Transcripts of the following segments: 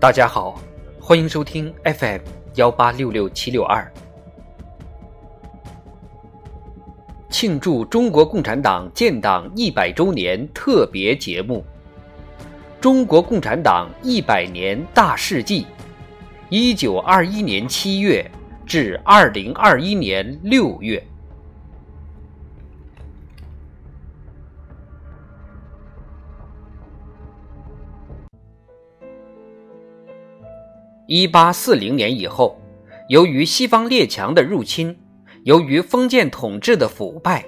大家好，欢迎收听 FM 幺八六六七六二，庆祝中国共产党建党一百周年特别节目《中国共产党一百年大事记》，一九二一年七月至二零二一年六月。一八四零年以后，由于西方列强的入侵，由于封建统治的腐败，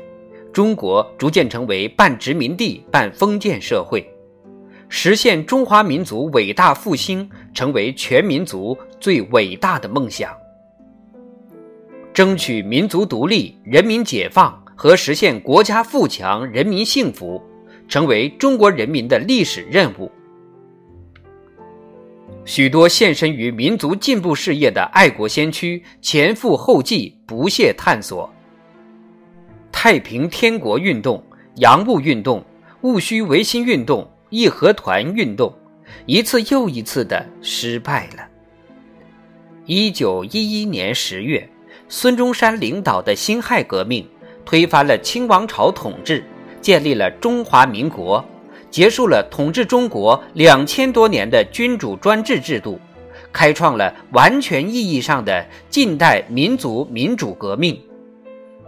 中国逐渐成为半殖民地半封建社会。实现中华民族伟大复兴，成为全民族最伟大的梦想。争取民族独立、人民解放和实现国家富强、人民幸福，成为中国人民的历史任务。许多献身于民族进步事业的爱国先驱前赴后继，不懈探索。太平天国运动、洋务运动、戊戌维新运动、义和团运动，一次又一次的失败了。一九一一年十月，孙中山领导的辛亥革命推翻了清王朝统治，建立了中华民国。结束了统治中国两千多年的君主专制制度，开创了完全意义上的近代民族民主革命，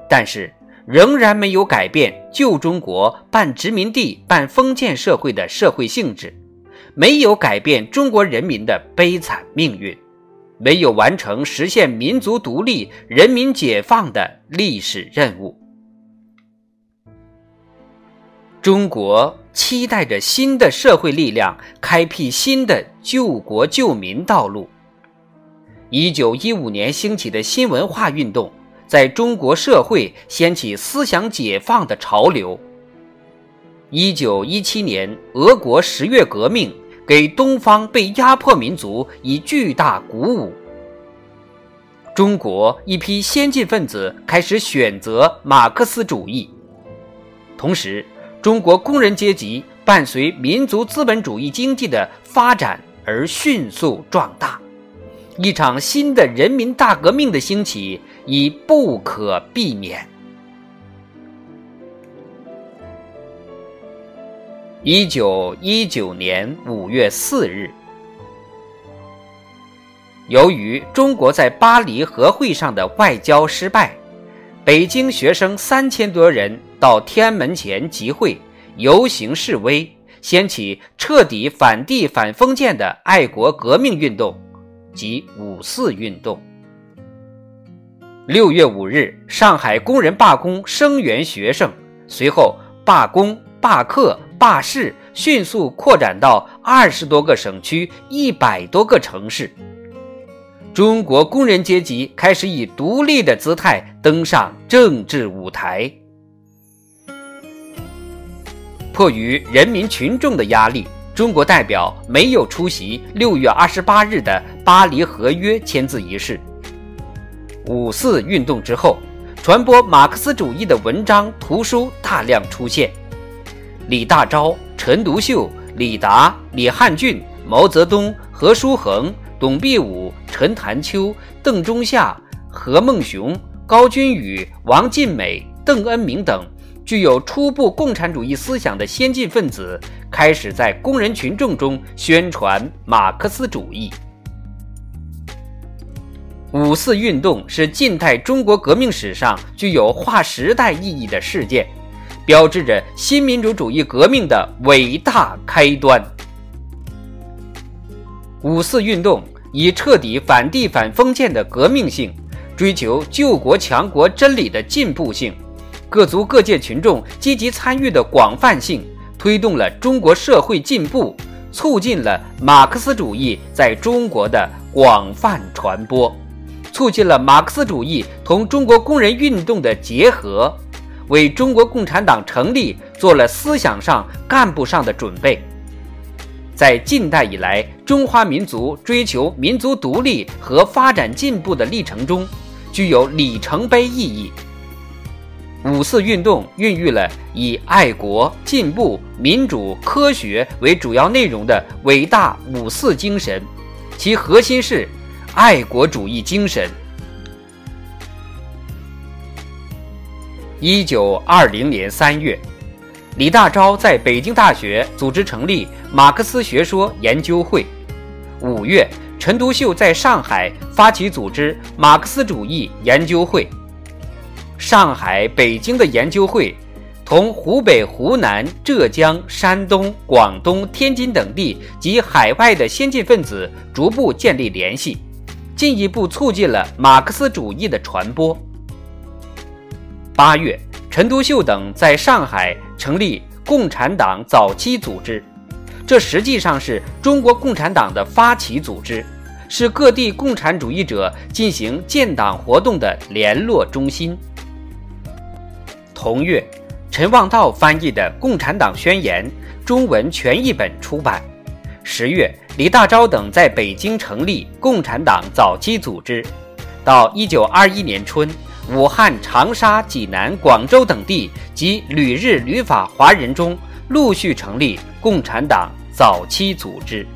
但是仍然没有改变旧中国半殖民地半封建社会的社会性质，没有改变中国人民的悲惨命运，没有完成实现民族独立、人民解放的历史任务。中国期待着新的社会力量开辟新的救国救民道路。一九一五年兴起的新文化运动，在中国社会掀起思想解放的潮流。一九一七年，俄国十月革命给东方被压迫民族以巨大鼓舞。中国一批先进分子开始选择马克思主义，同时。中国工人阶级伴随民族资本主义经济的发展而迅速壮大，一场新的人民大革命的兴起已不可避免。一九一九年五月四日，由于中国在巴黎和会上的外交失败。北京学生三千多人到天安门前集会、游行示威，掀起彻底反帝反封建的爱国革命运动，即五四运动。六月五日，上海工人罢工声援学生，随后罢工、罢课、罢市迅速扩展到二十多个省区、一百多个城市。中国工人阶级开始以独立的姿态登上政治舞台。迫于人民群众的压力，中国代表没有出席六月二十八日的巴黎合约签字仪式。五四运动之后，传播马克思主义的文章、图书大量出现。李大钊、陈独秀、李达、李汉俊、毛泽东、何叔衡。董必武、陈潭秋、邓中夏、何孟雄、高君宇、王尽美、邓恩铭等具有初步共产主义思想的先进分子，开始在工人群众中宣传马克思主义。五四运动是近代中国革命史上具有划时代意义的事件，标志着新民主主义革命的伟大开端。五四运动。以彻底反帝反封建的革命性，追求救国强国真理的进步性，各族各界群众积极参与的广泛性，推动了中国社会进步，促进了马克思主义在中国的广泛传播，促进了马克思主义同中国工人运动的结合，为中国共产党成立做了思想上、干部上的准备。在近代以来，中华民族追求民族独立和发展进步的历程中，具有里程碑意义。五四运动孕育了以爱国、进步、民主、科学为主要内容的伟大五四精神，其核心是爱国主义精神。一九二零年三月，李大钊在北京大学组织成立马克思学说研究会。五月，陈独秀在上海发起组织马克思主义研究会。上海、北京的研究会，同湖北、湖南、浙江、山东、广东、天津等地及海外的先进分子逐步建立联系，进一步促进了马克思主义的传播。八月，陈独秀等在上海成立共产党早期组织，这实际上是中国共产党的发起组织，是各地共产主义者进行建党活动的联络中心。同月，陈望道翻译的《共产党宣言》中文全译本出版。十月，李大钊等在北京成立共产党早期组织。到一九二一年春。武汉、长沙、济南、广州等地及旅日、旅法华人中，陆续成立共产党早期组织。